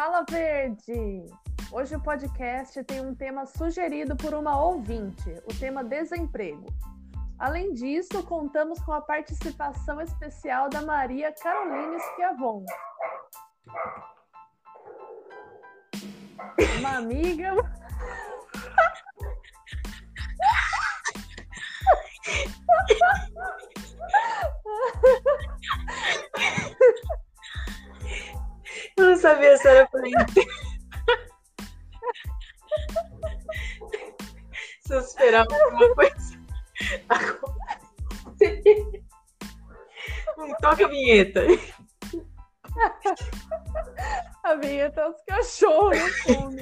Fala Verde! Hoje o podcast tem um tema sugerido por uma ouvinte, o tema desemprego. Além disso, contamos com a participação especial da Maria Caroline Schiavon. Uma amiga. Eu não sabia se era pra Se eu esperava alguma coisa acontecer. Toca a vinheta. A vinheta é os cachorros no fundo.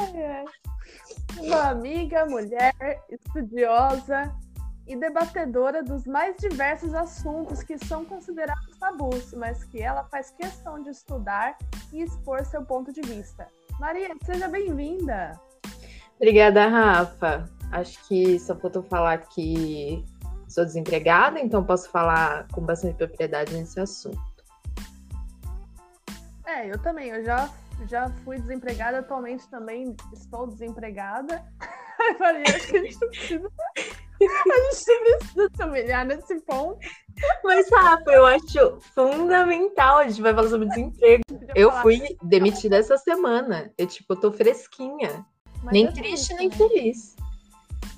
Ai, ai. Uma amiga, mulher, estudiosa e debatedora dos mais diversos assuntos que são considerados tabus, mas que ela faz questão de estudar e expor seu ponto de vista. Maria, seja bem-vinda! Obrigada, Rafa. Acho que só faltou falar que sou desempregada, então posso falar com bastante propriedade nesse assunto. É, eu também. Eu já, já fui desempregada, atualmente também estou desempregada. Maria, acho que a gente não precisa, a gente precisa se humilhar nesse ponto. Mas, Rafa, eu acho fundamental. A gente vai falar sobre desemprego. Eu fui demitida essa semana. Eu, tipo, tô fresquinha. Mas nem triste, nem feliz.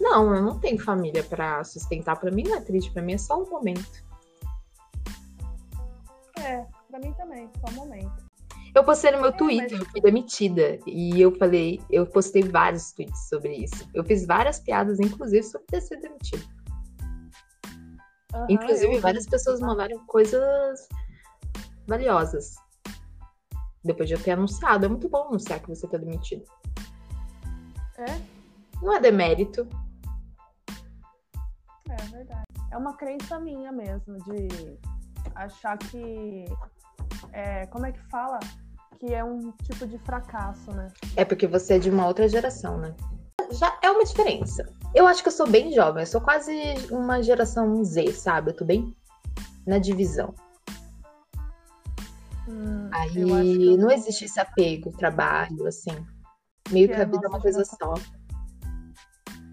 Não, eu não tenho família pra sustentar. Pra mim não é triste, pra mim é só um momento. É, pra mim também, só um momento. Eu postei no meu É, Twitter, eu fui demitida. E eu falei, eu postei vários tweets sobre isso. Eu fiz várias piadas, inclusive, sobre ter sido demitida. Aham, Inclusive, várias pessoas mandaram coisas valiosas. Depois de eu ter anunciado. É muito bom anunciar que você tá demitido. É, Não é demérito. é verdade. É uma crença minha mesmo, de achar que. É, como é que fala? Que é um tipo de fracasso, né? É porque você é de uma outra geração, né? Já é uma diferença. Eu acho que eu sou bem jovem. Eu sou quase uma geração Z, sabe? Eu tô bem na divisão. Hum, Aí eu não existe esse apego, trabalho, assim. Meio Que que é a vida é uma coisa só.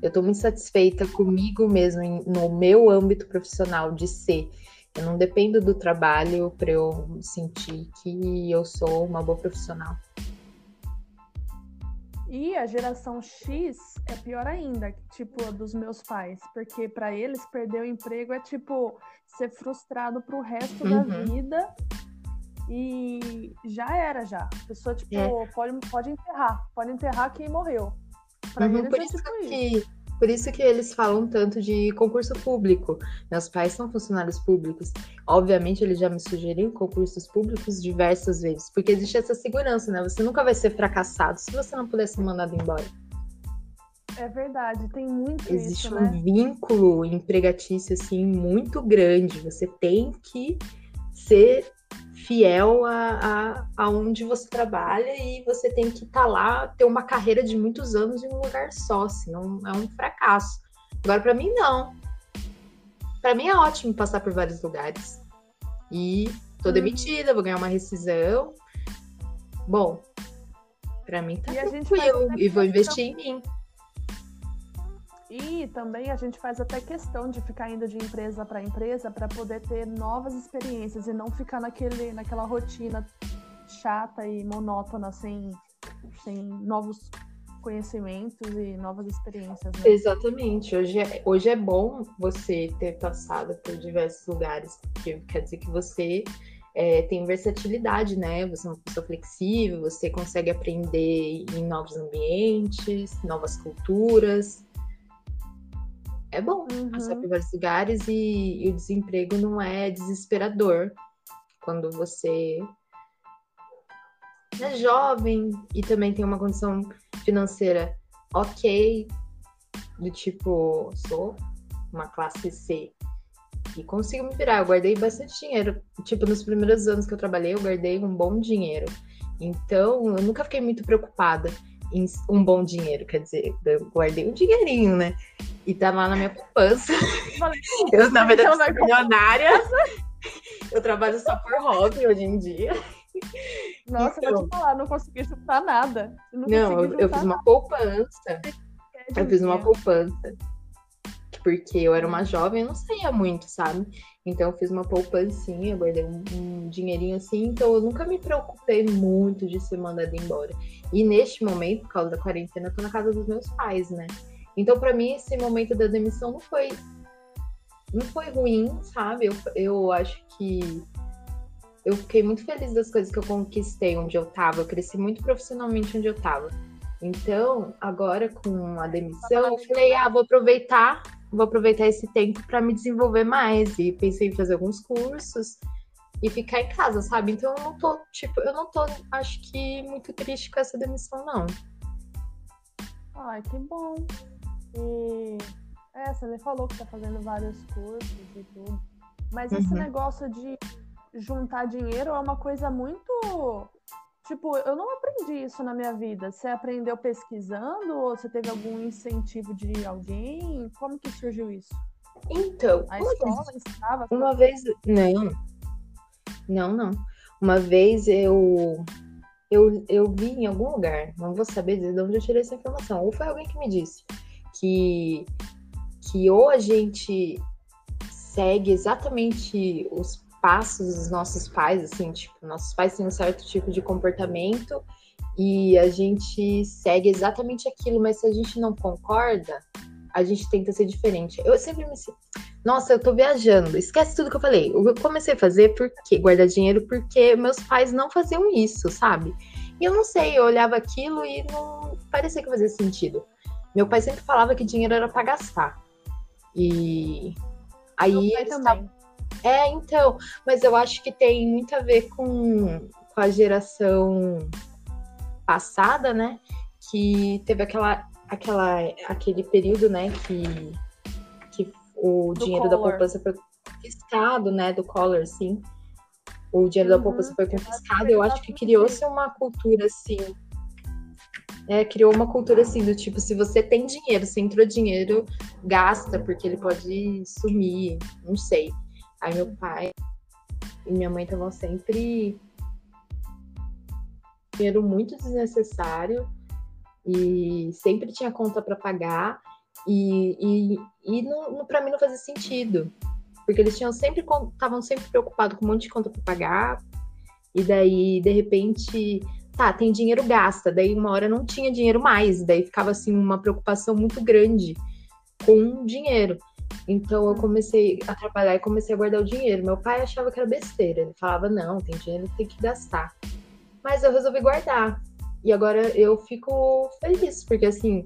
Eu tô muito satisfeita comigo mesmo, no meu âmbito profissional de ser. Eu não dependo do trabalho pra eu sentir que eu sou uma boa profissional. E a geração X é pior ainda, tipo a dos meus pais, porque pra eles perder o emprego é tipo ser frustrado pro resto da Uhum. vida e já era já. A pessoa tipo É. pode pode enterrar, pode enterrar quem morreu. Pra Uhum, eles por, é isso tipo isso. que, por isso que eles falam tanto de concurso público. Meus pais são funcionários públicos. Obviamente, eles já me sugeriram concursos públicos diversas vezes, porque existe essa segurança, né? Você nunca vai ser fracassado se você não puder ser mandado embora. É verdade, tem muito Existe isso, um né? vínculo empregatício, assim, muito grande. Você tem que ser fiel a, a, a onde você trabalha e você tem que estar lá, ter uma carreira de muitos anos em um lugar só, senão é um fracasso. Agora, para mim, não. Para mim é ótimo passar por vários lugares. E tô Hum. demitida, vou ganhar uma rescisão. Bom, para mim tá E a gente faz tranquilo. até E vou investir em mim. E também a gente faz até questão de ficar indo de empresa para empresa para poder ter novas experiências e não ficar naquele, naquela rotina chata e monótona sem, sem novos conhecimentos e novas experiências. Né? Exatamente. Hoje é, hoje é bom você ter passado por diversos lugares, porque quer dizer que você é, tem versatilidade, né? Você é uma pessoa flexível, você consegue aprender em novos ambientes, novas culturas. É bom passar Uhum. por vários lugares e, e o desemprego não é desesperador quando você é jovem e também tem uma condição financeira ok, do tipo, sou uma classe C e consigo me virar. Eu guardei bastante dinheiro. Tipo, nos primeiros anos que eu trabalhei, eu guardei um bom dinheiro. Então, eu nunca fiquei muito preocupada em um bom dinheiro, quer dizer, eu guardei um dinheirinho, né? E tá lá na minha poupança. Eu, na verdade, Então vai sou milionária. Eu trabalho só por hobby hoje em dia. Nossa, então, vou te falar, não consegui juntar nada. não, não eu, eu, fiz uma poupança. Eu fiz uma poupança. Porque eu era uma jovem, eu não saía muito, sabe? Então eu fiz uma poupancinha, guardei um, um dinheirinho assim, então eu nunca me preocupei muito de ser mandada embora. E neste momento, por causa da quarentena, eu tô na casa dos meus pais, né? Então, para mim, esse momento da demissão não foi não foi ruim, sabe? Eu, eu acho que eu fiquei muito feliz das coisas que eu conquistei onde eu tava. Eu cresci muito profissionalmente onde eu tava. Então, agora com a demissão, eu falei, ah, vou aproveitar, vou aproveitar esse tempo para me desenvolver mais. E pensei em fazer alguns cursos e ficar em casa, sabe? Então eu não tô, tipo, eu não tô, acho que, muito triste com essa demissão, não. Ai, que bom. E é, você me falou que tá fazendo vários cursos e tudo. Mas uhum. esse negócio de juntar dinheiro é uma coisa muito. Tipo, eu não aprendi isso na minha vida. Você aprendeu pesquisando ou você teve algum incentivo de alguém? Como que surgiu isso? Então, a escola vez, estava. Uma vez. Não. Não, não. Uma vez eu. Eu, eu vi em algum lugar, não vou saber de onde eu tirei essa informação, ou foi alguém que me disse que que ou a gente segue exatamente os passos dos nossos pais, assim, tipo, nossos pais têm um certo tipo de comportamento e a gente segue exatamente aquilo, mas se a gente não concorda, a gente tenta ser diferente. Eu sempre me nossa, eu tô viajando. Esquece tudo que eu falei. Eu comecei a fazer porque guardar dinheiro porque meus pais não faziam isso, sabe? E eu não sei, eu olhava aquilo e não parecia que fazia sentido. Meu pai sempre falava que dinheiro era para gastar. E aí também. É, então, mas eu acho que tem muito a ver com, com a geração passada, né? Que teve aquela, aquela, aquele período, né, que, que o do dinheiro da poupança foi confiscado, né? Do collar, sim. O dinheiro uhum. da poupança foi confiscado. Eu acho que criou-se uma cultura assim é, criou uma cultura assim do tipo, se você tem dinheiro, se entrou dinheiro, gasta, porque ele pode sumir, não sei. Aí meu pai e minha mãe estavam sempre dinheiro muito desnecessário e sempre tinha conta para pagar e, e, e não, para mim não fazia sentido porque eles tinham sempre estavam sempre preocupados com um monte de conta para pagar e daí de repente tá, tem dinheiro gasta, daí uma hora não tinha dinheiro mais, daí ficava assim uma preocupação muito grande com dinheiro. Então eu comecei a trabalhar e comecei a guardar o dinheiro. Meu pai achava que era besteira, ele falava: "Não, tem dinheiro, tem que gastar". Mas eu resolvi guardar. E agora eu fico feliz, porque assim,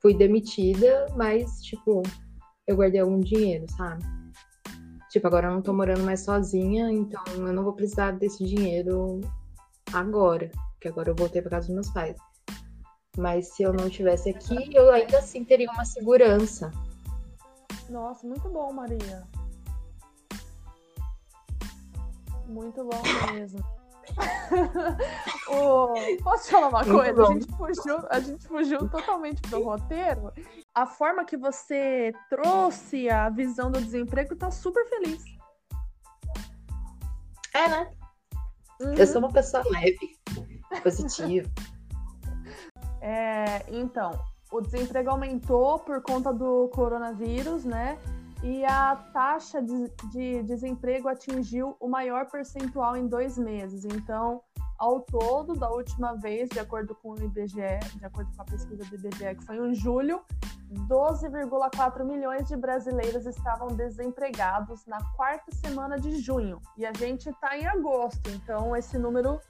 fui demitida, mas tipo, eu guardei algum dinheiro, sabe? Tipo, agora eu não tô morando mais sozinha, então eu não vou precisar desse dinheiro agora, que agora eu voltei para casa dos meus pais. Mas se eu não estivesse aqui, eu ainda assim teria uma segurança. Nossa, muito bom, Maria. Muito bom mesmo. Posso falar uma coisa? A gente, fugiu, a gente fugiu totalmente do roteiro. A forma que você trouxe a visão do desemprego tá super feliz. É, né? Uhum. Eu sou uma pessoa leve, positiva. É, então, o desemprego aumentou por conta do coronavírus, né? E a taxa de, de desemprego atingiu o maior percentual em dois meses. Então, ao todo, da última vez, de acordo com o IBGE, de acordo com a pesquisa do IBGE, que foi em julho, 12,4 milhões de brasileiros estavam desempregados na quarta semana de junho. E a gente está em agosto, então esse número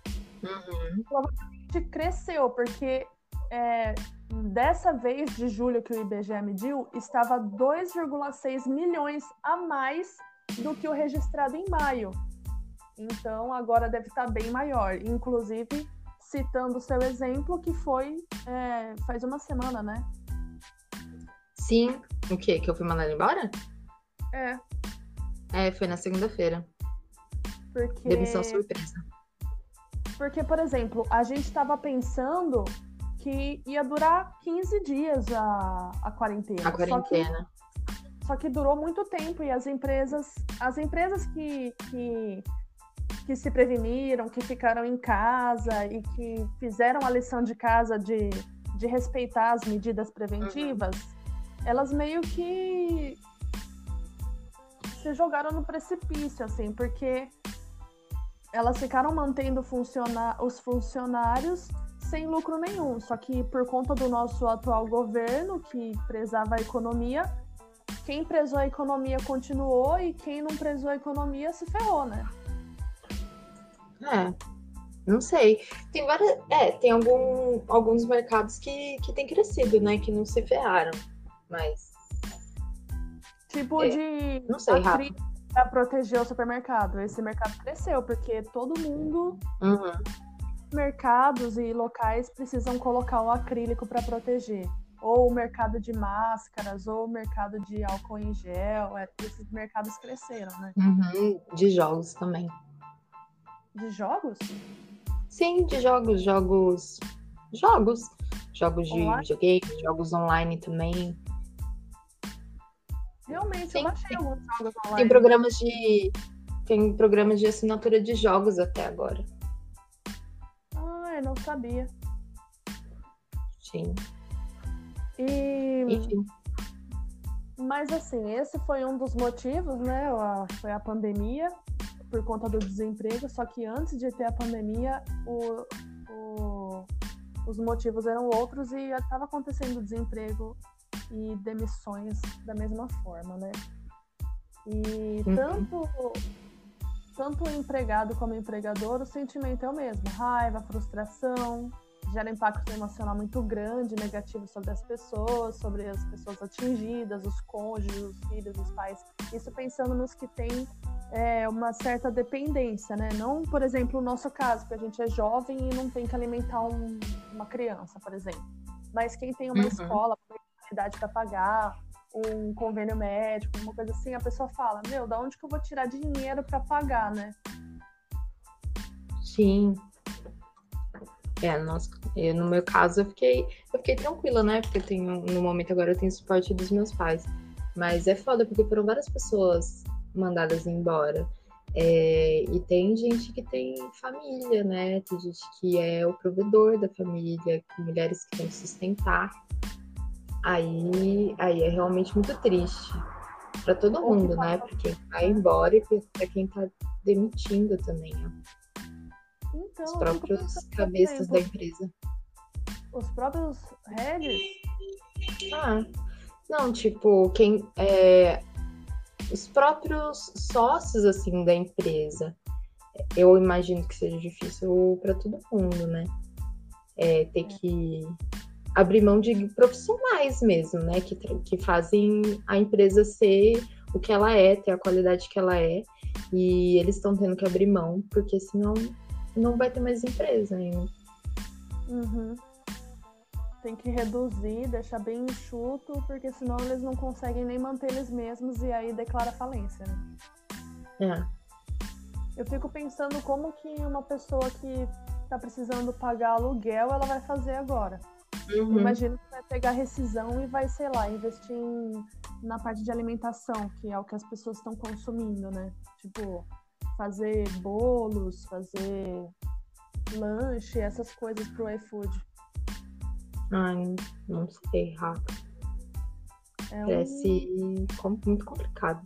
uhum. provavelmente cresceu, porque é, dessa vez de julho que o IBGE mediu, estava 2,6 milhões a mais do que o registrado em maio. Então agora deve estar bem maior. Inclusive, citando o seu exemplo, que foi é, faz uma semana, né? Sim. O quê? Que eu fui mandada embora? É. É, foi na segunda-feira. Porque... Demissão surpresa. Porque, por exemplo, a gente estava pensando que ia durar 15 dias a, a quarentena. A quarentena. só que durou muito tempo e as empresas, as empresas que, que, que se preveniram, que ficaram em casa e que fizeram a lição de casa de, de respeitar as medidas preventivas, uhum. elas meio que se jogaram no precipício, assim, porque elas ficaram mantendo funciona os funcionários sem lucro nenhum. Só que por conta do nosso atual governo, que prezava a economia, quem prezou a economia continuou e quem não prezou a economia se ferrou, né? É, não sei. Tem várias. É, tem algum, alguns mercados que, que têm crescido, né? Que não se ferraram. Mas. Tipo é, de. Não sei, Rafa. Pra proteger o supermercado. Esse mercado cresceu, porque todo mundo. Uhum. Mercados e locais precisam colocar o acrílico para proteger ou o mercado de máscaras, ou o mercado de álcool em gel. É, esses mercados cresceram, né? Uhum, de jogos também. De jogos? Sim, de jogos, jogos. Jogos. Jogos de online? videogame, jogos online também. Realmente, Sim, eu achei alguns jogos online. Tem programas de. Tem programas de assinatura de jogos até agora. Ah, eu não sabia. Sim. E... Enfim. Mas assim, esse foi um dos motivos, né? Foi a pandemia, por conta do desemprego. Só que antes de ter a pandemia, o, o, os motivos eram outros e estava acontecendo desemprego e demissões da mesma forma, né? E uhum. tanto, tanto o empregado como o empregador, o sentimento é o mesmo: raiva, frustração, gera impacto emocional muito grande, negativo sobre as pessoas, sobre as pessoas atingidas, os cônjuges, os filhos, os pais. Isso pensando nos que têm é, uma certa dependência, né? Não, por exemplo, o nosso caso, que a gente é jovem e não tem que alimentar um, uma criança, por exemplo. Mas quem tem uma uhum. escola, uma idade para pagar, um convênio médico, uma coisa assim, a pessoa fala: Meu, da onde que eu vou tirar dinheiro para pagar, né? Sim, é, nossa, eu, no meu caso eu fiquei, eu fiquei tranquila, né? Porque eu tenho, no momento agora eu tenho suporte dos meus pais. Mas é foda, porque foram várias pessoas mandadas embora. É, e tem gente que tem família, né? Tem gente que é o provedor da família, mulheres que têm que sustentar. Aí, aí é realmente muito triste para todo mundo, né? Para quem vai embora e para quem tá demitindo também. Ó. Então, os próprios cabeças da empresa. Os próprios heads? Ah, não, tipo, quem. É, os próprios sócios, assim, da empresa. Eu imagino que seja difícil para todo mundo, né? É, ter que abrir mão de profissionais mesmo, né? Que, que fazem a empresa ser o que ela é, ter a qualidade que ela é. E eles estão tendo que abrir mão, porque senão não vai ter mais empresa ainda. Uhum. Tem que reduzir, deixar bem enxuto, porque senão eles não conseguem nem manter eles mesmos e aí declara falência, né? É. Eu fico pensando como que uma pessoa que tá precisando pagar aluguel, ela vai fazer agora. Uhum. Imagina que vai pegar rescisão e vai, sei lá, investir em, na parte de alimentação, que é o que as pessoas estão consumindo, né? Tipo, fazer bolos, fazer lanche, essas coisas pro iFood? Ai, não sei, Rafa. É Parece um... muito complicado.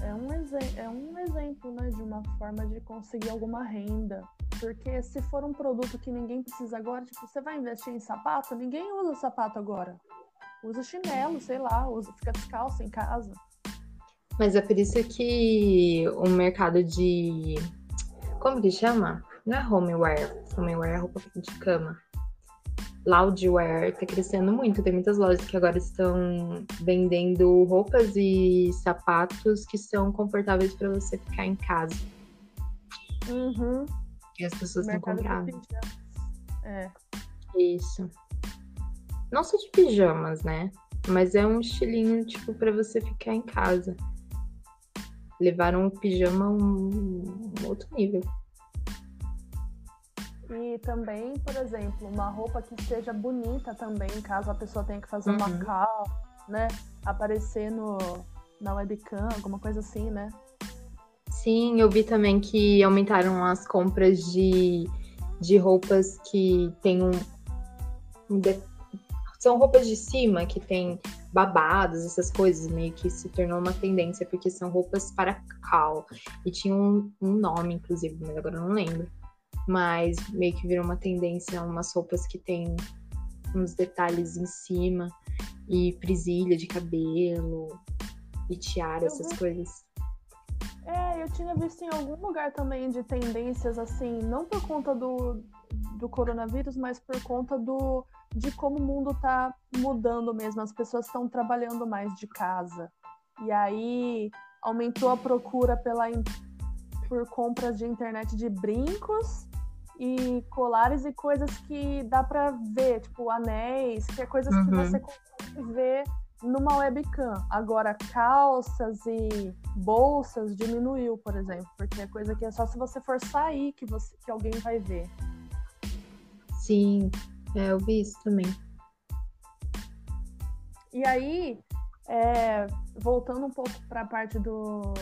É um, é um exemplo né, de uma forma de conseguir alguma renda. Porque se for um produto que ninguém precisa agora, tipo, você vai investir em sapato, ninguém usa sapato agora. Usa chinelo, sei lá, usa, fica descalço em casa. Mas é por isso que o mercado de. Como que chama? Não é homeware. Homeware é roupa de cama. Loudwear tá crescendo muito. Tem muitas lojas que agora estão vendendo roupas e sapatos que são confortáveis para você ficar em casa. Uhum. E as pessoas estão comprando. É. Isso. Não só de pijamas, né? Mas é um estilinho, tipo, para você ficar em casa levaram o pijama a um, um outro nível. E também, por exemplo, uma roupa que seja bonita também, caso a pessoa tenha que fazer uhum. uma cal, né? aparecer no, na webcam, alguma coisa assim, né? Sim, eu vi também que aumentaram as compras de, de roupas que tem um, um de, são roupas de cima que tem babados, essas coisas, meio que se tornou uma tendência, porque são roupas para cal. E tinha um, um nome, inclusive, mas agora eu não lembro. Mas meio que virou uma tendência, umas roupas que tem uns detalhes em cima, e presilha de cabelo, e tiara, essas vi... coisas. É, eu tinha visto em algum lugar também de tendências assim, não por conta do, do coronavírus, mas por conta do de como o mundo está mudando mesmo. As pessoas estão trabalhando mais de casa. E aí aumentou a procura pela, por compras de internet de brincos e colares e coisas que dá para ver, tipo anéis, que é coisas uhum. que você consegue ver numa webcam. Agora, calças e bolsas diminuiu, por exemplo, porque é coisa que é só se você for sair que, você, que alguém vai ver. Sim, é, eu vi isso também. E aí, é, voltando um pouco para a parte do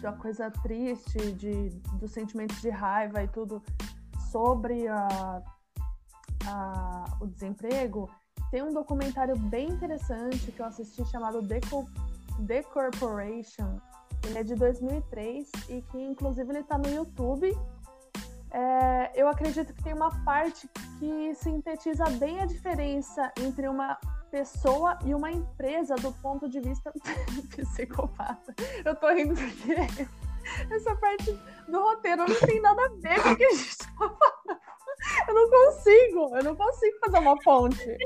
da coisa triste, de, dos sentimentos de raiva e tudo sobre a, a, o desemprego, tem um documentário bem interessante que eu assisti chamado Deco, The Corporation. Ele é de 2003 e que inclusive ele está no YouTube é, eu acredito que tem uma parte que sintetiza bem a diferença entre uma pessoa e uma empresa do ponto de vista psicopata. Eu tô rindo porque essa parte do roteiro não tem nada a ver com o que a gente tá falando. Eu não consigo, eu não consigo fazer uma ponte.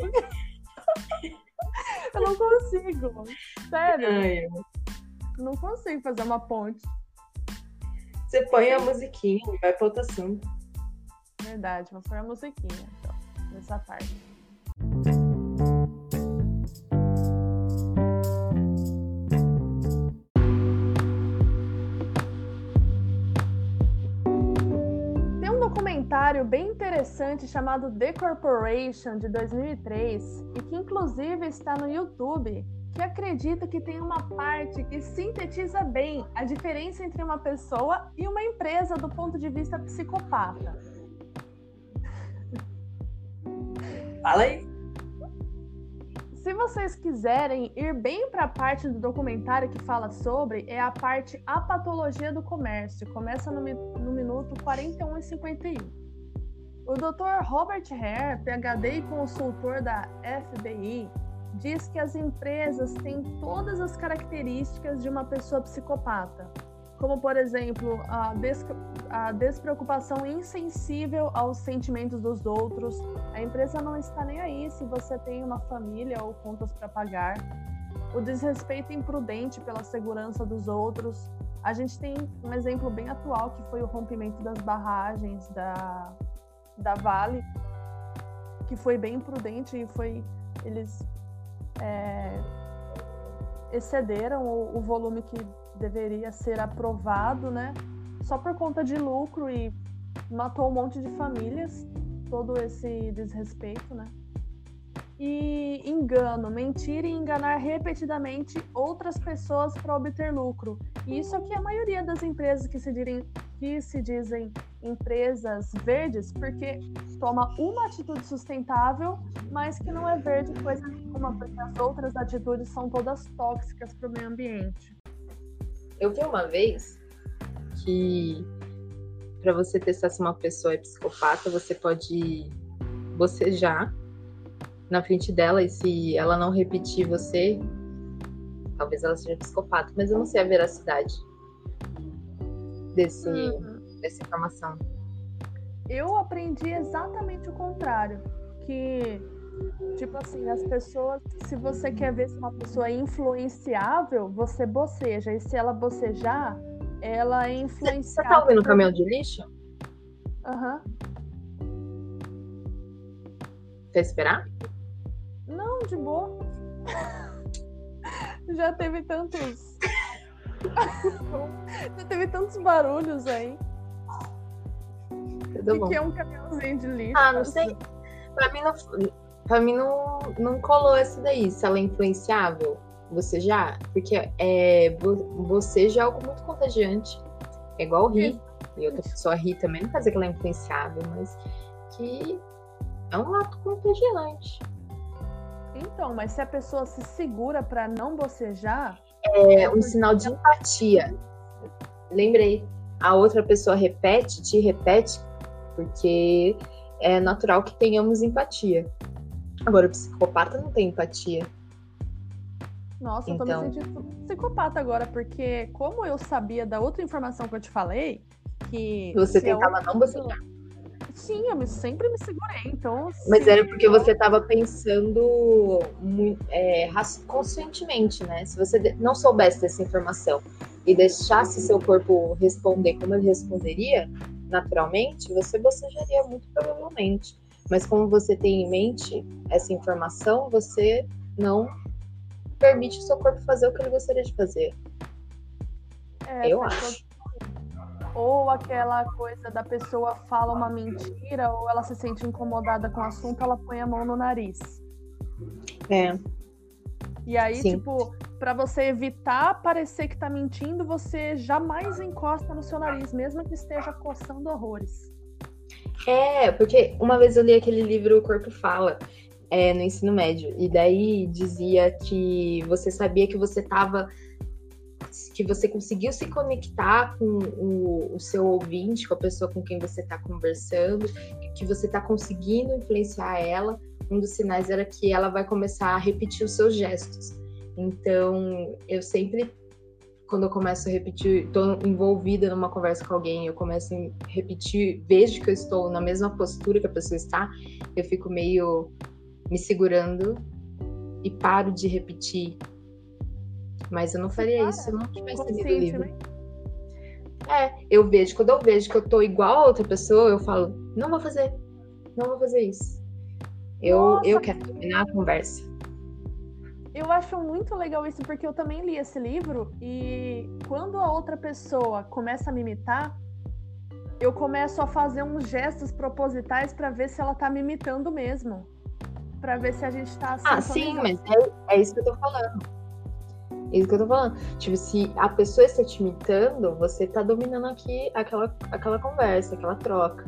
Eu não consigo, sério. Não consigo fazer uma ponte. Você põe a musiquinha e vai para outro assunto. Verdade, vou pôr a musiquinha, então, nessa parte. Tem um documentário bem interessante chamado The Corporation de 2003 e que inclusive está no YouTube que acredita que tem uma parte que sintetiza bem a diferença entre uma pessoa e uma empresa do ponto de vista psicopata. Fala aí. Se vocês quiserem ir bem para a parte do documentário que fala sobre, é a parte A Patologia do Comércio. Começa no, no minuto 41 e 51. O Dr. Robert Hare, PhD e consultor da FBI, diz que as empresas têm todas as características de uma pessoa psicopata, como, por exemplo, a, des a despreocupação insensível aos sentimentos dos outros. A empresa não está nem aí se você tem uma família ou contas para pagar. O desrespeito imprudente pela segurança dos outros. A gente tem um exemplo bem atual que foi o rompimento das barragens da, da Vale, que foi bem imprudente e foi eles é, excederam o, o, volume que deveria ser aprovado, né? Só por conta de lucro e matou um monte de famílias, todo esse desrespeito, né? E engano, mentir e enganar repetidamente outras pessoas para obter lucro. E isso é o que a maioria das empresas que se, direm, que se dizem empresas verdes, porque toma uma atitude sustentável, mas que não é verde coisa nenhuma, porque as outras atitudes são todas tóxicas para o meio ambiente. Eu vi uma vez que para você testar se uma pessoa é psicopata, você pode bocejar na frente dela e se ela não repetir você, talvez ela seja psicopata, mas eu não sei a veracidade desse, uhum. Dessa informação. Eu aprendi exatamente o contrário, que tipo assim, as pessoas, se você quer ver se uma pessoa é influenciável, você boceja, e se ela bocejar, ela é influenciável. Você tá ouvindo o caminhão de lixo? Aham. Uhum. Quer esperar? Não, de boa. Já teve tantos. Já teve tantos barulhos aí. Tudo o que é um caminhãozinho de lixo? Ah, não sei. Pra mim não. pra mim não, não colou essa daí. Se ela é influenciável, você já? Porque é, você já é algo muito contagiante. É igual rir. E outra pessoa ri também, não quer dizer que ela é influenciável, mas que é um ato contagiante. Então, mas se a pessoa se segura para não bocejar. É um sinal de empatia. Lembrei. A outra pessoa repete, te repete, porque é natural que tenhamos empatia. Agora, o psicopata não tem empatia. Nossa, então... eu tô me então. sentindo psicopata agora, porque como eu sabia da outra informação que eu te falei, que. Você tentava não bocejar. Sim, eu me, sempre me segurei, então. Mas era porque você estava pensando é, conscientemente, né? Se você não soubesse dessa informação e deixasse seu corpo responder como ele responderia, naturalmente, você bocejaria muito provavelmente. Mas como você tem em mente essa informação, você não permite o seu corpo fazer o que ele gostaria de fazer. É, eu acho ou aquela coisa da pessoa fala uma mentira, ou ela se sente incomodada com o assunto, ela põe a mão no nariz. É. E aí, Sim. tipo, para você evitar parecer que tá mentindo, você jamais encosta no seu nariz, mesmo que esteja coçando horrores. É, porque uma vez eu li aquele livro O Corpo Fala, é, no ensino médio, e daí dizia que você sabia que você tava que você conseguiu se conectar com o, o seu ouvinte, com a pessoa com quem você está conversando, que você está conseguindo influenciar ela, um dos sinais era que ela vai começar a repetir os seus gestos. Então, eu sempre, quando eu começo a repetir, estou envolvida numa conversa com alguém, eu começo a repetir, vejo que eu estou na mesma postura que a pessoa está, eu fico meio me segurando e paro de repetir mas eu não faria Cara, isso se eu não tivesse lido o livro. Né? É, eu vejo, quando eu vejo que eu tô igual a outra pessoa, eu falo, não vou fazer, não vou fazer isso. Eu, eu quero terminar a conversa. Eu acho muito legal isso, porque eu também li esse livro e quando a outra pessoa começa a me imitar, eu começo a fazer uns gestos propositais para ver se ela tá me imitando mesmo. para ver se a gente tá assim. Ah, sim, mas é, é isso que eu tô falando. É isso que eu tô falando. Tipo, se a pessoa está te imitando, você tá dominando aqui aquela, aquela conversa, aquela troca.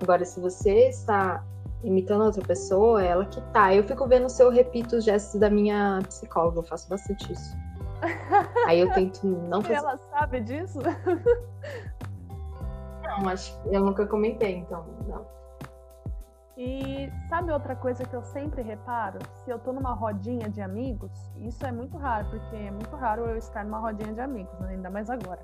Agora, se você está imitando outra pessoa, é ela que tá. Eu fico vendo se eu repito os gestos da minha psicóloga, eu faço bastante isso. Aí eu tento não fazer. Ela sabe disso? Não, acho que eu nunca comentei, então, não. E sabe outra coisa que eu sempre reparo? Se eu tô numa rodinha de amigos, isso é muito raro, porque é muito raro eu estar numa rodinha de amigos, né? ainda mais agora.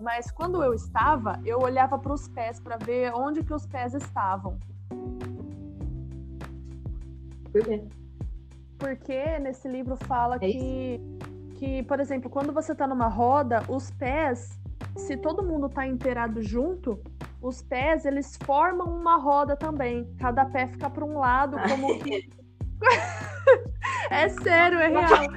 Mas quando eu estava, eu olhava para os pés para ver onde que os pés estavam. Por quê? Porque nesse livro fala é que, que, por exemplo, quando você tá numa roda, os pés, se todo mundo tá inteirado junto, os pés eles formam uma roda também. Cada pé fica para um lado, como que. é sério, é real.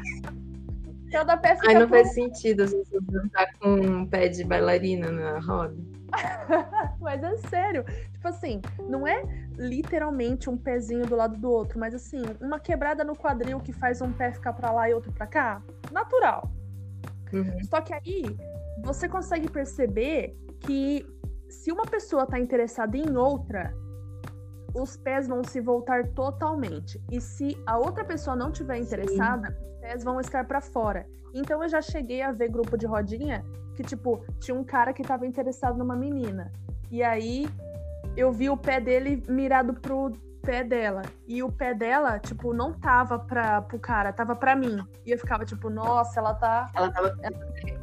Cada pé fica. Ai, não faz um... sentido se você dançar com um pé de bailarina na roda. mas é sério. Tipo assim, não é literalmente um pezinho do lado do outro, mas assim, uma quebrada no quadril que faz um pé ficar para lá e outro para cá. Natural. Uhum. Só que aí você consegue perceber que se uma pessoa está interessada em outra, os pés vão se voltar totalmente. E se a outra pessoa não tiver interessada, Sim. Pés vão estar para fora. Então eu já cheguei a ver grupo de rodinha que tipo tinha um cara que estava interessado numa menina. E aí eu vi o pé dele mirado pro pé dela. E o pé dela, tipo, não tava pra, pro cara, tava pra mim. E eu ficava, tipo, nossa, ela tá. Ela tava. Ela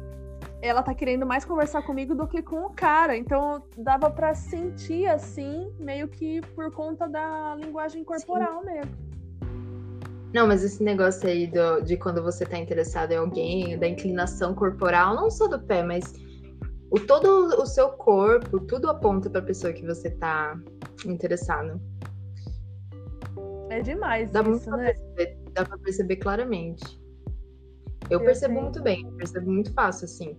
ela tá querendo mais conversar comigo do que com o cara. Então dava para sentir assim, meio que por conta da linguagem corporal Sim. mesmo. Não, mas esse negócio aí do, de quando você tá interessado em alguém, da inclinação corporal, não só do pé, mas o todo o seu corpo, tudo aponta para a pessoa que você tá interessado. É demais dá isso, né? Perceber, dá pra perceber claramente. Eu, eu percebo sei. muito bem, percebo muito fácil, assim,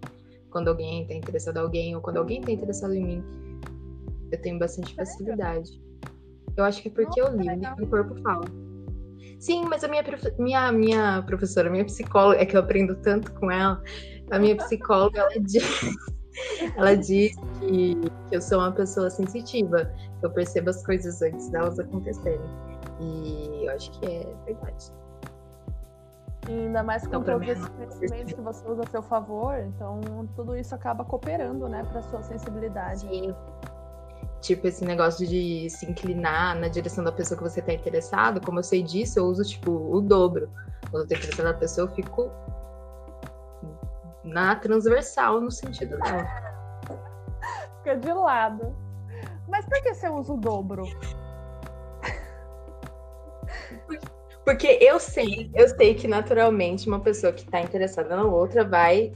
quando alguém tá interessado em alguém ou quando alguém tá interessado em mim. Eu tenho bastante facilidade. Eu acho que é porque Nossa, eu li, o corpo fala. Sim, mas a minha, minha, minha professora, minha psicóloga, é que eu aprendo tanto com ela, a minha psicóloga, ela diz, ela diz que, que eu sou uma pessoa sensitiva, que eu percebo as coisas antes delas acontecerem. E eu acho que é verdade. E ainda mais com então, todos esses conhecimentos que você usa a seu favor, então tudo isso acaba cooperando, né, para sua sensibilidade. Sim. Tipo, esse negócio de se inclinar na direção da pessoa que você tá interessado, como eu sei disso, eu uso, tipo, o dobro. Quando eu tô interessado na pessoa, eu fico na transversal no sentido dela. Fica de lado. Mas por que você usa o dobro? Porque eu sei, eu sei que naturalmente uma pessoa que está interessada na outra vai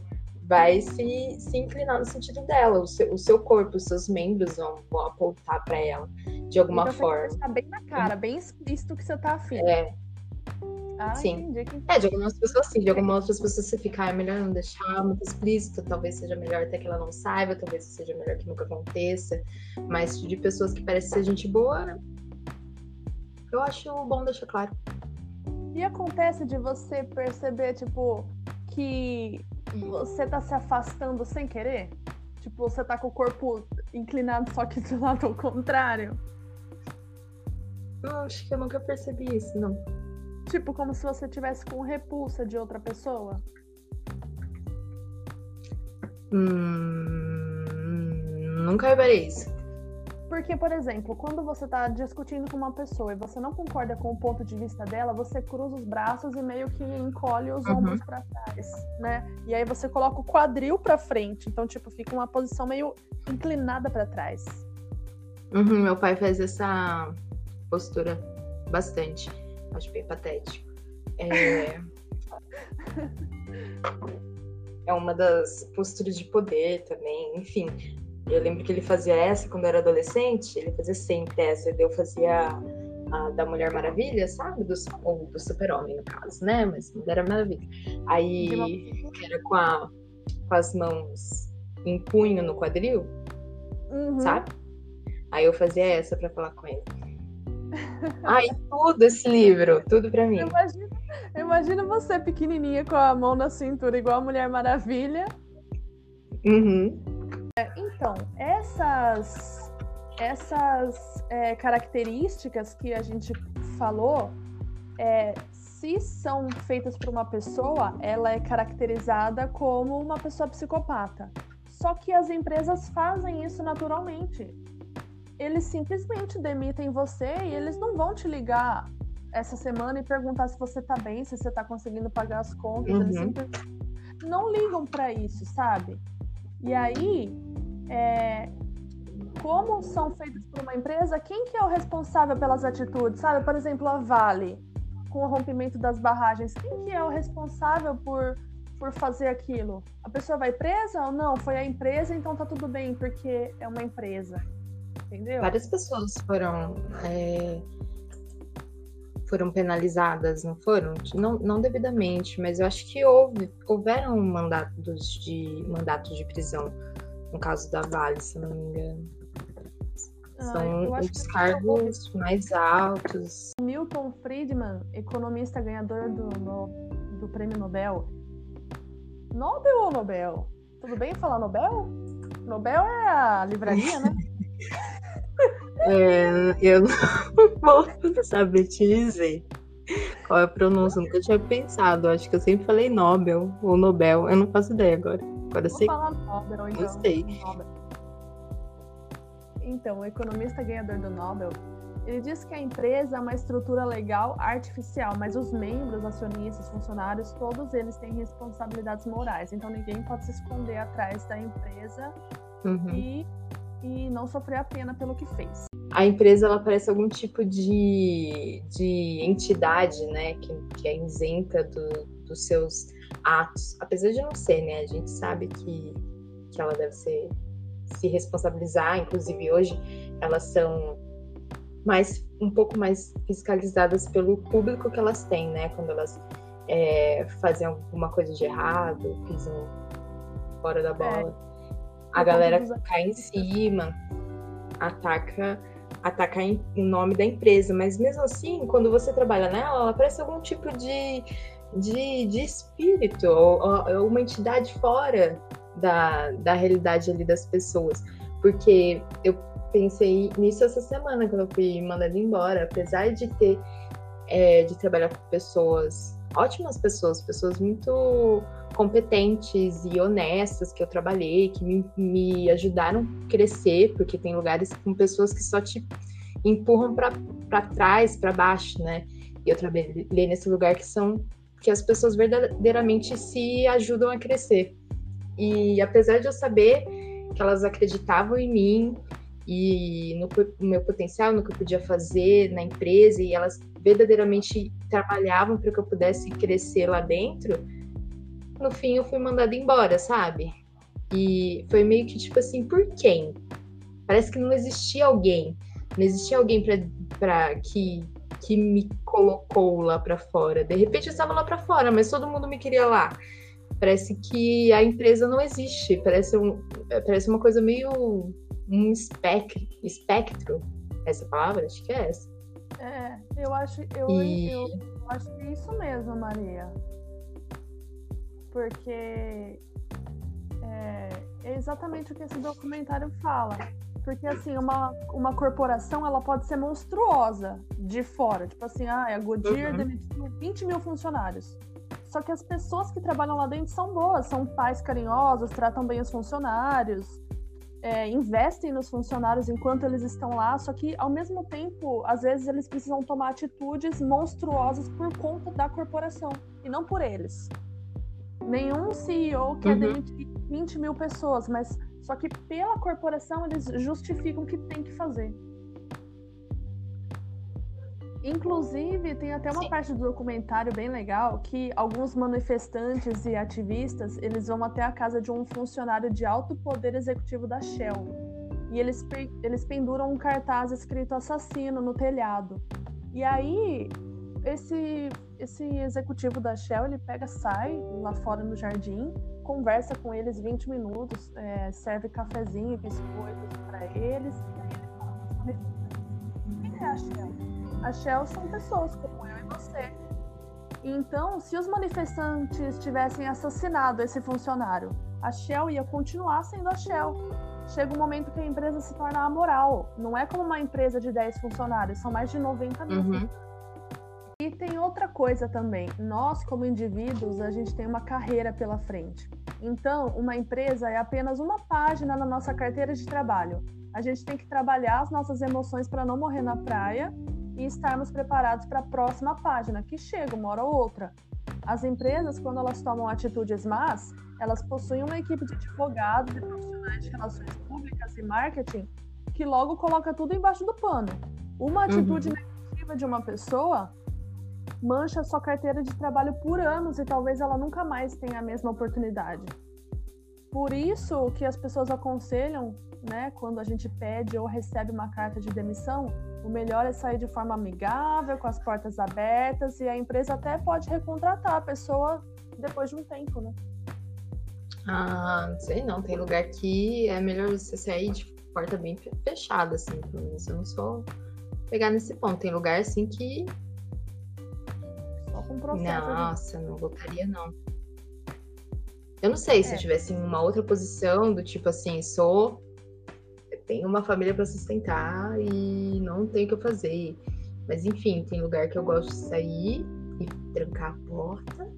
vai se, se inclinar no sentido dela, o seu, o seu corpo, os seus membros vão, vão apontar para ela de alguma então, forma. Você tá bem na cara, bem explícito que você tá afim. É. Ah, sim. Entendi. É, de algumas pessoas sim, de algumas outras pessoas você ficar, ah, é melhor não deixar muito explícito, talvez seja melhor até que ela não saiba, talvez seja melhor que nunca aconteça. Mas de pessoas que parecem ser gente boa, eu acho bom deixar claro. E acontece de você perceber, tipo, que você tá se afastando sem querer? Tipo, você tá com o corpo inclinado, só que do lado ao contrário? Não, acho que eu nunca percebi isso, não. Tipo, como se você tivesse com repulsa de outra pessoa? Hum, nunca reparei isso. Porque, por exemplo, quando você está discutindo com uma pessoa e você não concorda com o ponto de vista dela, você cruza os braços e meio que encolhe os uhum. ombros para trás, né? E aí você coloca o quadril para frente, então tipo fica uma posição meio inclinada para trás. Uhum, meu pai faz essa postura bastante, acho bem patético. É... é uma das posturas de poder também, enfim. Eu lembro que ele fazia essa quando eu era adolescente, ele fazia sempre essa, eu fazia a da Mulher Maravilha, sabe? Do, ou do Super-Homem, no caso, né? Mas Mulher Maravilha. Aí, que era com, a, com as mãos em punho no quadril, uhum. sabe? Aí eu fazia essa para falar com ele. Ai, tudo esse livro, tudo para mim. Imagina, imagina você pequenininha com a mão na cintura, igual a Mulher Maravilha. Uhum. Então, essas, essas é, características que a gente falou, é, se são feitas por uma pessoa, ela é caracterizada como uma pessoa psicopata. Só que as empresas fazem isso naturalmente. Eles simplesmente demitem você e eles não vão te ligar essa semana e perguntar se você tá bem, se você tá conseguindo pagar as contas. Uhum. Eles simplesmente não ligam para isso, sabe? E aí, é, como são feitas por uma empresa, quem que é o responsável pelas atitudes, sabe? Por exemplo, a Vale, com o rompimento das barragens, quem que é o responsável por, por fazer aquilo? A pessoa vai presa ou não? Foi a empresa, então tá tudo bem, porque é uma empresa. Entendeu? Várias pessoas foram é, foram penalizadas, não foram? Não, não devidamente, mas eu acho que houve, houveram mandatos de, mandatos de prisão no caso da Vale, se não me engano. São ah, os cargos mais altos. Milton Friedman, economista ganhador do, no, do prêmio Nobel. Nobel ou Nobel? Tudo bem falar Nobel? Nobel é a livraria, né? É, eu não vou saber te dizer qual é a pronúncia. Nunca tinha pensado. Acho que eu sempre falei Nobel ou Nobel. Eu não faço ideia agora. Agora sei. falar Nobel, então. Gostei. Então, o economista ganhador do Nobel, ele diz que a empresa é uma estrutura legal artificial, mas os membros, acionistas, funcionários, todos eles têm responsabilidades morais. Então, ninguém pode se esconder atrás da empresa uhum. e e não sofrer a pena pelo que fez. A empresa ela parece algum tipo de, de entidade, né, que, que é isenta do, dos seus atos, apesar de não ser, né, a gente sabe que, que ela deve ser se responsabilizar, inclusive hoje elas são mais um pouco mais fiscalizadas pelo público que elas têm, né, quando elas é, fazem alguma coisa de errado, pisam fora da bola. É. A galera cai em cima, ataca atacar o nome da empresa, mas mesmo assim, quando você trabalha nela, ela parece algum tipo de, de, de espírito, ou, ou uma entidade fora da, da realidade ali das pessoas. Porque eu pensei nisso essa semana, quando eu fui mandada embora, apesar de ter, é, de trabalhar com pessoas, ótimas pessoas, pessoas muito competentes e honestas que eu trabalhei, que me, me ajudaram a crescer, porque tem lugares com pessoas que só te empurram para trás, para baixo, né? E eu trabalhei nesse lugar que são que as pessoas verdadeiramente se ajudam a crescer. E apesar de eu saber que elas acreditavam em mim e no, no meu potencial, no que eu podia fazer na empresa, e elas verdadeiramente trabalhavam para que eu pudesse crescer lá dentro, no fim eu fui mandada embora, sabe? E foi meio que tipo assim, por quem? Parece que não existia alguém. Não existia alguém para que que me colocou lá para fora. De repente eu estava lá para fora, mas todo mundo me queria lá. Parece que a empresa não existe. Parece, um, parece uma coisa meio um espectro, espectro. Essa palavra, acho que é essa. É, eu acho, eu, e... eu, eu acho que é isso mesmo, Maria porque é, é exatamente o que esse documentário fala. Porque, assim, uma, uma corporação, ela pode ser monstruosa de fora. Tipo assim, ah, a Goodyear uhum. demitiu 20 mil funcionários. Só que as pessoas que trabalham lá dentro são boas, são pais carinhosos, tratam bem os funcionários, é, investem nos funcionários enquanto eles estão lá. Só que, ao mesmo tempo, às vezes eles precisam tomar atitudes monstruosas por conta da corporação e não por eles. Nenhum CEO quer uhum. demitir 20 mil pessoas, mas só que pela corporação eles justificam que tem que fazer. Inclusive, tem até uma Sim. parte do documentário bem legal que alguns manifestantes e ativistas, eles vão até a casa de um funcionário de alto poder executivo da Shell. E eles, eles penduram um cartaz escrito assassino no telhado. E aí, esse, esse executivo da Shell, ele pega, sai lá fora no jardim, conversa com eles 20 minutos, é, serve cafezinho, biscoitos para eles, e aí ele fala, quem é a Shell? A Shell são pessoas como eu e você. Então, se os manifestantes tivessem assassinado esse funcionário, a Shell ia continuar sendo a Shell. Chega um momento que a empresa se torna amoral. Não é como uma empresa de 10 funcionários, são mais de 90 mil. Uhum. E tem outra coisa também. Nós, como indivíduos, a gente tem uma carreira pela frente. Então, uma empresa é apenas uma página na nossa carteira de trabalho. A gente tem que trabalhar as nossas emoções para não morrer na praia e estarmos preparados para a próxima página, que chega uma hora ou outra. As empresas, quando elas tomam atitudes más, elas possuem uma equipe de advogados e profissionais de relações públicas e marketing que logo coloca tudo embaixo do pano. Uma atitude uhum. negativa de uma pessoa mancha sua carteira de trabalho por anos e talvez ela nunca mais tenha a mesma oportunidade. Por isso que as pessoas aconselham, né, quando a gente pede ou recebe uma carta de demissão, o melhor é sair de forma amigável, com as portas abertas, e a empresa até pode recontratar a pessoa depois de um tempo, né? Ah, não sei não. Tem lugar que é melhor você sair de porta bem fechada, assim. Eu não sou pegar nesse ponto. Tem lugar assim que com processo. Nossa, não voltaria, não. Eu não sei se é. eu tivesse em uma outra posição, do tipo assim, sou. Tenho uma família para sustentar e não tenho o que fazer. Mas enfim, tem lugar que eu gosto de sair e trancar a porta,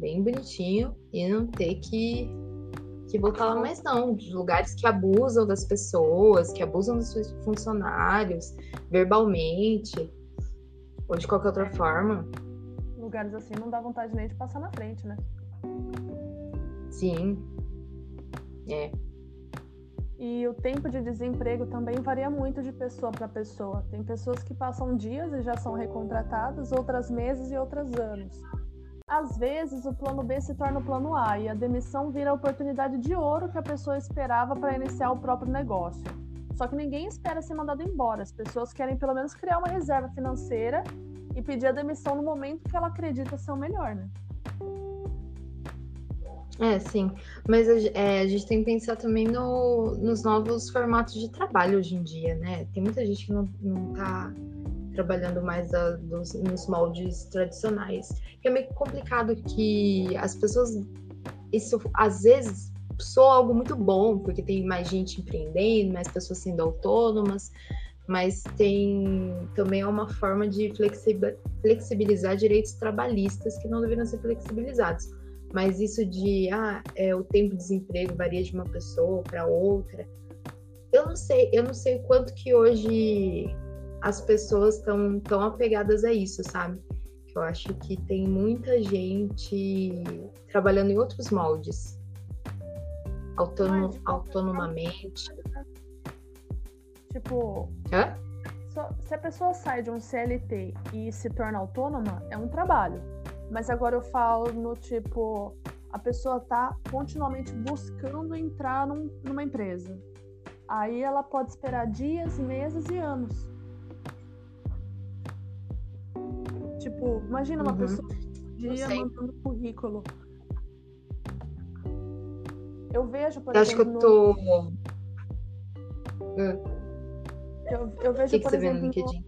bem bonitinho, e não ter que, que voltar lá mais, não. De lugares que abusam das pessoas, que abusam dos seus funcionários, verbalmente, ou de qualquer outra forma lugares assim não dá vontade nem de passar na frente, né? Sim. É. E o tempo de desemprego também varia muito de pessoa para pessoa. Tem pessoas que passam dias e já são recontratadas, outras meses e outras anos. Às vezes, o plano B se torna o plano A e a demissão vira a oportunidade de ouro que a pessoa esperava para iniciar o próprio negócio. Só que ninguém espera ser mandado embora. As pessoas querem pelo menos criar uma reserva financeira e pedir a demissão no momento que ela acredita ser o melhor, né? É, sim. Mas é, a gente tem que pensar também no, nos novos formatos de trabalho hoje em dia, né? Tem muita gente que não, não tá trabalhando mais a, dos, nos moldes tradicionais. E é meio complicado que as pessoas. Isso às vezes soa algo muito bom, porque tem mais gente empreendendo, mais pessoas sendo autônomas, mas tem também é uma forma de flexibilizar direitos trabalhistas que não deveriam ser flexibilizados. Mas isso de ah, é, o tempo de desemprego varia de uma pessoa para outra. Eu não sei, eu não sei o quanto que hoje as pessoas estão tão apegadas a isso, sabe? Eu acho que tem muita gente trabalhando em outros moldes, autonomamente. Tipo, Hã? se a pessoa sai de um CLT e se torna autônoma, é um trabalho. Mas agora eu falo no tipo, a pessoa tá continuamente buscando entrar num, numa empresa. Aí ela pode esperar dias, meses e anos. Tipo, imagina uma uhum. pessoa dia mandando currículo. Eu vejo, por eu exemplo. Acho que eu tô. No... Eu, eu vejo, que que por exemplo, no LinkedIn?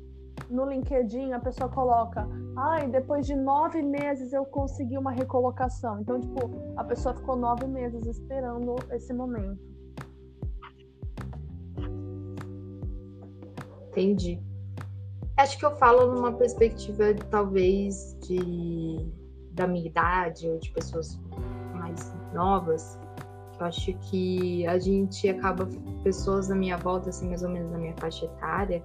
No, no LinkedIn a pessoa coloca, ai, depois de nove meses eu consegui uma recolocação. Então, tipo, a pessoa ficou nove meses esperando esse momento. Entendi. Acho que eu falo numa perspectiva, talvez, de da minha idade ou de pessoas mais novas. Eu acho que a gente acaba, pessoas na minha volta, assim, mais ou menos na minha faixa etária,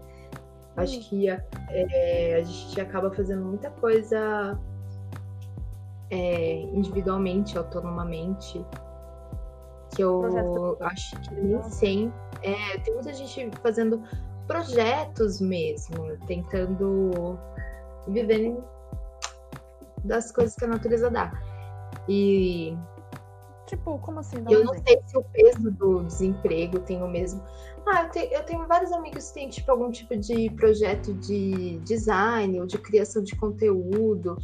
acho hum. que a, é, a gente acaba fazendo muita coisa é, individualmente, autonomamente, que eu Projeto. acho que nem sempre. É, tem muita gente fazendo projetos mesmo, tentando viver das coisas que a natureza dá. E Tipo, como assim? eu não sei se o peso do desemprego tem o mesmo. Ah, eu, te, eu, tenho vários amigos que têm tipo, algum tipo de projeto de design ou de criação de conteúdo.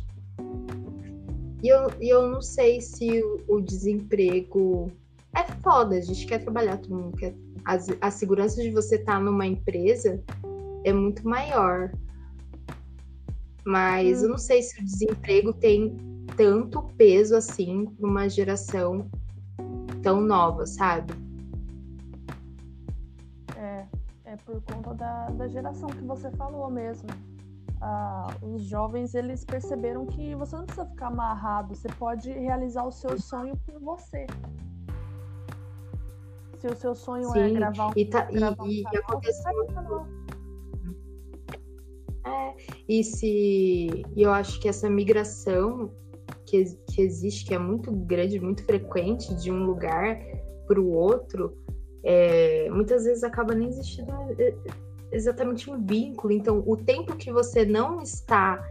E eu, e eu não sei se o, o desemprego é foda, a gente quer trabalhar, todo mundo quer. A, a segurança de você estar tá numa empresa é muito maior. Mas hum. eu não sei se o desemprego tem tanto peso assim para uma geração tão nova, sabe? É, é por conta da, da geração que você falou mesmo. Ah, os jovens eles perceberam que você não precisa ficar amarrado, você pode realizar o seu sonho por você. Se o seu sonho é Sim, é gravar um, e, tá, gravar e, um e acontece é, e se e eu acho que essa migração que, que existe, que é muito grande, muito frequente de um lugar para o outro, é, muitas vezes acaba nem existindo é, exatamente um vínculo. Então, o tempo que você não está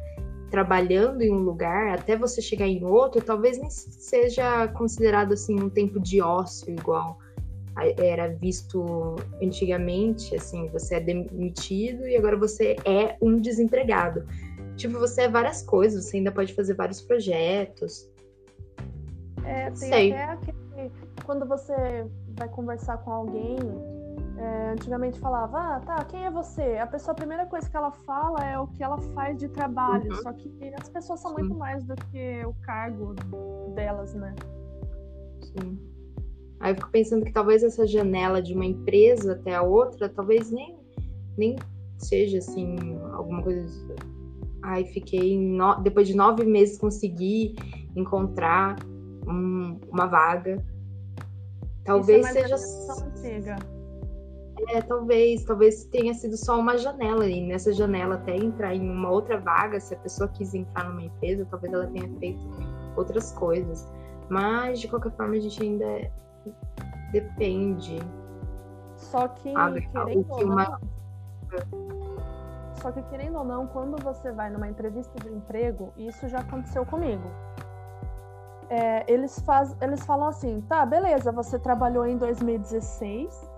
trabalhando em um lugar até você chegar em outro, talvez nem seja considerado assim um tempo de ócio igual era visto antigamente, assim, você é demitido e agora você é um desempregado. Tipo, você é várias coisas, você ainda pode fazer vários projetos. É, tem Sei. até aquele. Quando você vai conversar com alguém, é, antigamente falava, ah, tá, quem é você? A pessoa, a primeira coisa que ela fala é o que ela faz de trabalho. Uhum. Só que as pessoas são Sim. muito mais do que o cargo delas, né? Sim. Aí eu fico pensando que talvez essa janela de uma empresa até a outra, talvez nem, nem seja assim, alguma coisa Aí fiquei, no... depois de nove meses, consegui encontrar um, uma vaga. Talvez é seja. Antiga. É, talvez, talvez tenha sido só uma janela, e nessa janela até entrar em uma outra vaga, se a pessoa quis entrar numa empresa, talvez ela tenha feito outras coisas. Mas, de qualquer forma, a gente ainda depende. Só que, querendo o que uma... Só que, querendo ou não, quando você vai numa entrevista de emprego, isso já aconteceu comigo. É, eles, faz, eles falam assim: tá, beleza, você trabalhou em 2016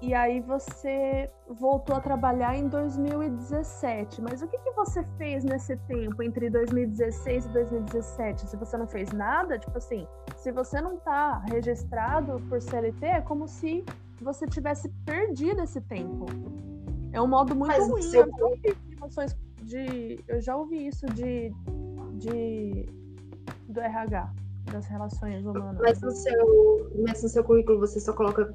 e aí você voltou a trabalhar em 2017. Mas o que, que você fez nesse tempo entre 2016 e 2017? Se você não fez nada, tipo assim, se você não está registrado por CLT, é como se você tivesse perdido esse tempo. É um modo muito Mas ruim. Seu... Eu, de, eu já ouvi isso de, de do RH, das relações humanas. Mas no seu, mas no seu currículo você só coloca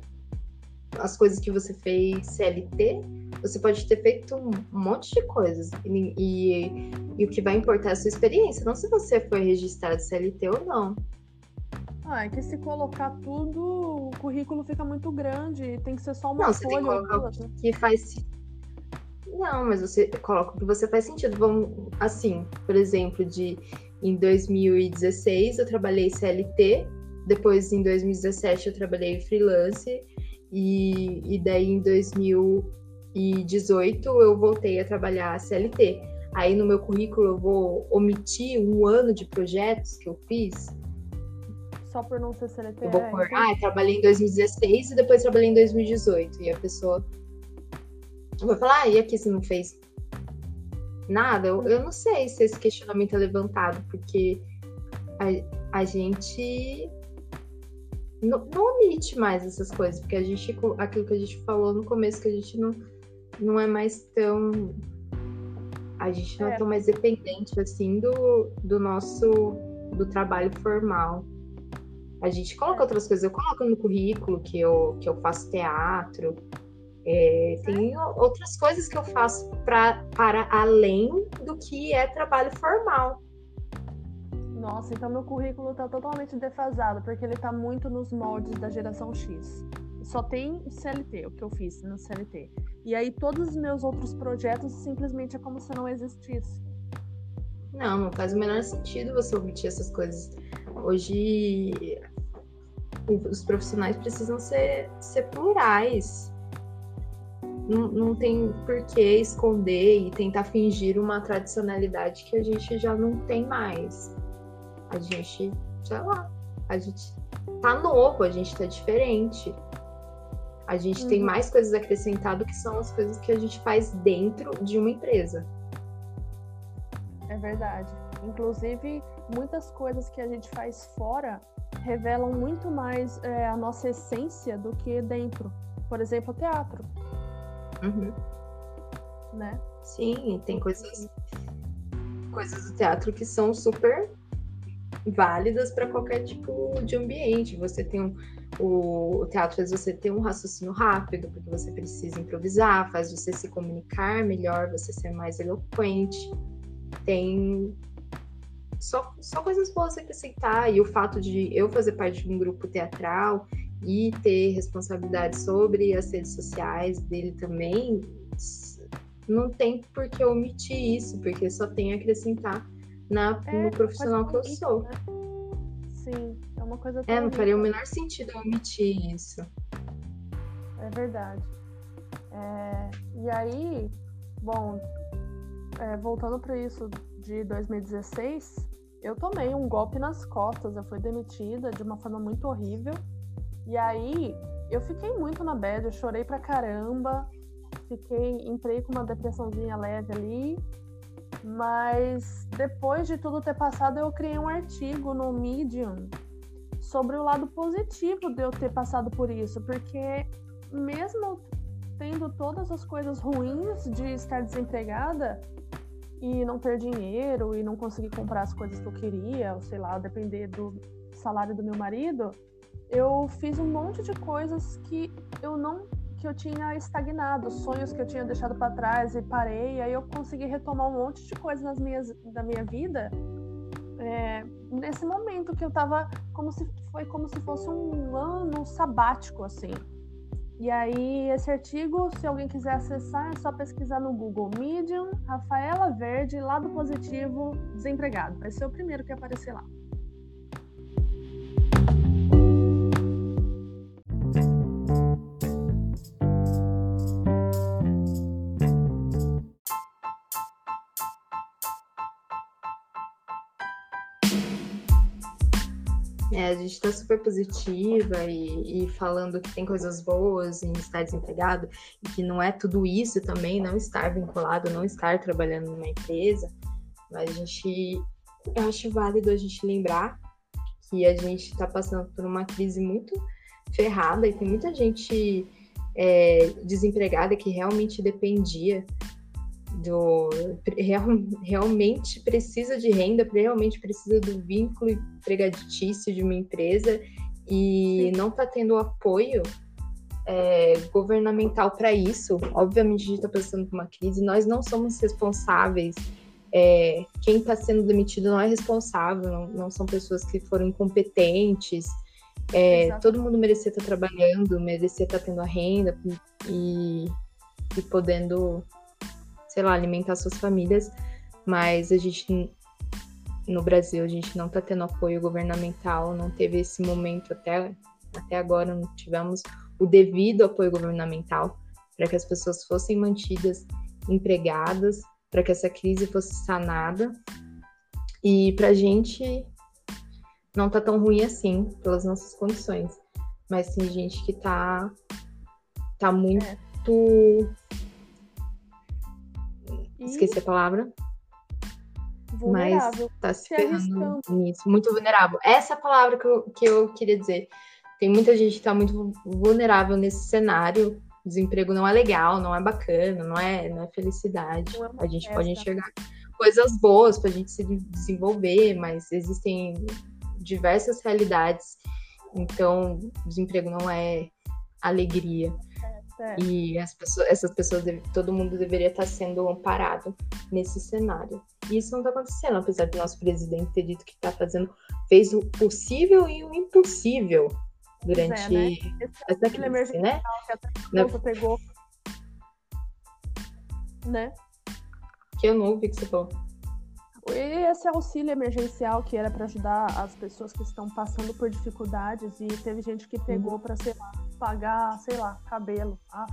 as coisas que você fez CLT, você pode ter feito um monte de coisas. E, e, e, o que vai importar é a sua experiência, não se você foi registrado CLT ou não. Ah, é que se colocar tudo, o currículo fica muito grande. Tem que ser só uma não, folha. Você tem que colocar o que faz. Não, mas você coloca o que você faz sentido. Vamos, assim, por exemplo, de em 2016 eu trabalhei CLT, depois em 2017 eu trabalhei freelance e, e daí em 2018 eu voltei a trabalhar CLT. Aí no meu currículo eu vou omitir um ano de projetos que eu fiz. Só por não ser CLT. Eu vou é, pôr, então... ah, eu trabalhei em 2016 e depois trabalhei em 2018. E a pessoa vai falar, ah, e aqui você não fez nada? Eu, eu não sei se esse questionamento é levantado, porque a, a gente não, não omite mais essas coisas, porque a gente, aquilo que a gente falou no começo, que a gente não, não é mais tão. A gente não é, é tão mais dependente assim do, do nosso do trabalho formal. A gente coloca é. outras coisas, eu coloco no currículo que eu, que eu faço teatro. É, tem outras coisas que eu faço pra, para além do que é trabalho formal. Nossa, então meu currículo tá totalmente defasado, porque ele tá muito nos moldes da geração X. Só tem CLT, o que eu fiz no CLT. E aí todos os meus outros projetos simplesmente é como se não existisse. Não, não faz o menor sentido você omitir essas coisas. Hoje os profissionais precisam ser, ser plurais. Não, não tem por que esconder e tentar fingir uma tradicionalidade que a gente já não tem mais a gente, sei lá, a gente tá novo, a gente tá diferente. A gente uhum. tem mais coisas acrescentado que são as coisas que a gente faz dentro de uma empresa. É verdade. Inclusive, muitas coisas que a gente faz fora revelam muito mais é, a nossa essência do que dentro. Por exemplo, o teatro. Uhum. Né? Sim, tem coisas, coisas do teatro que são super válidas para qualquer tipo de ambiente. Você tem um, o, o, teatro faz você ter um raciocínio rápido, porque você precisa improvisar, faz você se comunicar melhor, você ser mais eloquente. Tem só, só coisas boas a acrescentar. E o fato de eu fazer parte de um grupo teatral e ter responsabilidade sobre as redes sociais dele também, não tem por que omitir isso, porque só tem a acrescentar na, é, no profissional que eu sou. Né? Sim, é uma coisa É, não faria o menor sentido omitir isso. É verdade. É, e aí, bom, é, voltando para isso de 2016, eu tomei um golpe nas costas, eu fui demitida de uma forma muito horrível. E aí, eu fiquei muito na bad, eu chorei pra caramba, fiquei, entrei com uma depressãozinha leve ali, mas depois de tudo ter passado, eu criei um artigo no Medium sobre o lado positivo de eu ter passado por isso, porque mesmo tendo todas as coisas ruins de estar desempregada e não ter dinheiro e não conseguir comprar as coisas que eu queria, ou sei lá, depender do salário do meu marido, eu fiz um monte de coisas que eu não que eu tinha estagnado, sonhos que eu tinha deixado para trás e parei, aí eu consegui retomar um monte de coisas nas minhas, da minha vida é, nesse momento que eu tava como se foi como se fosse um ano sabático assim. E aí esse artigo, se alguém quiser acessar, é só pesquisar no Google Medium, Rafaela Verde, lado positivo, desempregado. Vai ser o primeiro que aparecer lá. A gente está super positiva e, e, falando que tem coisas boas em estar desempregado e que não é tudo isso também, não estar vinculado, não estar trabalhando numa empresa. Mas a gente, eu acho válido a gente lembrar que a gente está passando por uma crise muito ferrada e tem muita gente é, desempregada que realmente dependia do real, realmente precisa de renda, realmente precisa do vínculo empregatício de uma empresa e Sim. não está tendo apoio é, governamental para isso. Obviamente a gente está passando por uma crise, nós não somos responsáveis. É, quem está sendo demitido não é responsável, não, não, são pessoas que foram incompetentes. É, todo mundo merecia estar tá trabalhando, merecia estar tá tendo a renda e, e podendo sei lá, alimentar suas famílias, mas a gente no Brasil a gente não está tendo apoio governamental, não teve esse momento até, até agora, não tivemos o devido apoio governamental para que as pessoas fossem mantidas empregadas, para que essa crise fosse sanada. E para gente não tá tão ruim assim, pelas nossas condições. Mas tem gente que tá, tá muito é. Esqueci a palavra. Vulnerável. Mas tá se, se ferrando nisso. Muito vulnerável. Essa é a palavra que eu, que eu queria dizer. Tem muita gente que tá muito vulnerável nesse cenário. Desemprego não é legal, não é bacana, não é, não é felicidade. Não é a gente festa. pode enxergar coisas boas pra gente se desenvolver, mas existem diversas realidades. Então, desemprego não é alegria. É. E as pessoas, essas pessoas, todo mundo deveria estar sendo amparado nesse cenário. E isso não está acontecendo, apesar do nosso presidente ter dito que está fazendo, fez o possível e o impossível durante é, né? essa crise, né? Que a pegou, né? Que eu não ouvi que você falou. E esse auxílio emergencial que era para ajudar as pessoas que estão passando por dificuldades e teve gente que pegou uhum. para, sei lá, pagar, sei lá, cabelo. Ah.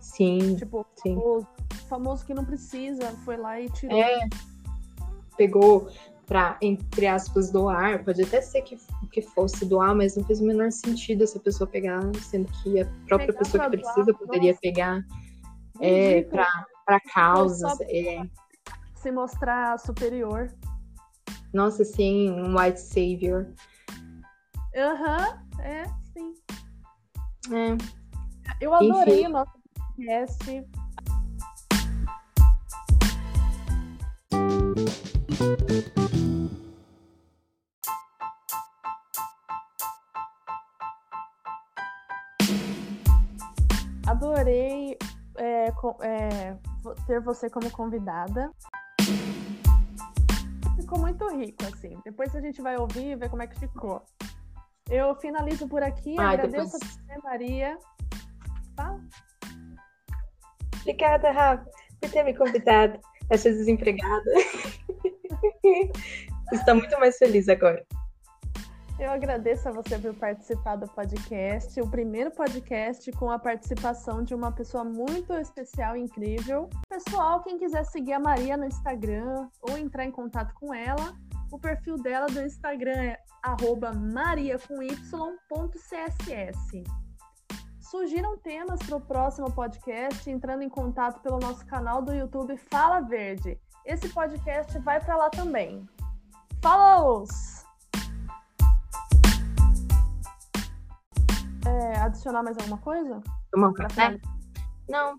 Sim. Tipo, sim. Famoso, famoso que não precisa, foi lá e tirou. É. Pegou para, entre aspas, doar. Pode até ser que, que fosse doar, mas não fez o menor sentido essa pessoa pegar, sendo que a própria pegar pessoa que precisa doar, poderia nossa. pegar é, para causas. É se mostrar superior. Nossa, sim, um white savior. Aham, uhum, é. É. Eu adorei Enfim. o nosso podcast. Adorei é, é, ter você como convidada ficou muito rico, assim. Depois a gente vai ouvir e ver como é que ficou. Eu finalizo por aqui, Ai, agradeço depois... a você, Maria. Fala. Obrigada, Rafa, por ter me convidado. Essa desempregada. Está muito mais feliz agora. Eu agradeço a você por participar do podcast, o primeiro podcast com a participação de uma pessoa muito especial e incrível. Pessoal, quem quiser seguir a Maria no Instagram ou entrar em contato com ela, o perfil dela do Instagram é maria com y.css. Sugiram temas para o próximo podcast entrando em contato pelo nosso canal do YouTube Fala Verde. Esse podcast vai para lá também. Falou! É, adicionar mais alguma coisa? Tomar um café? Não.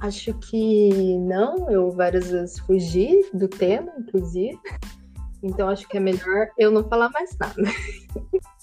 Acho que não. Eu várias vezes fugi do tema, inclusive. Então acho que é melhor eu não falar mais nada.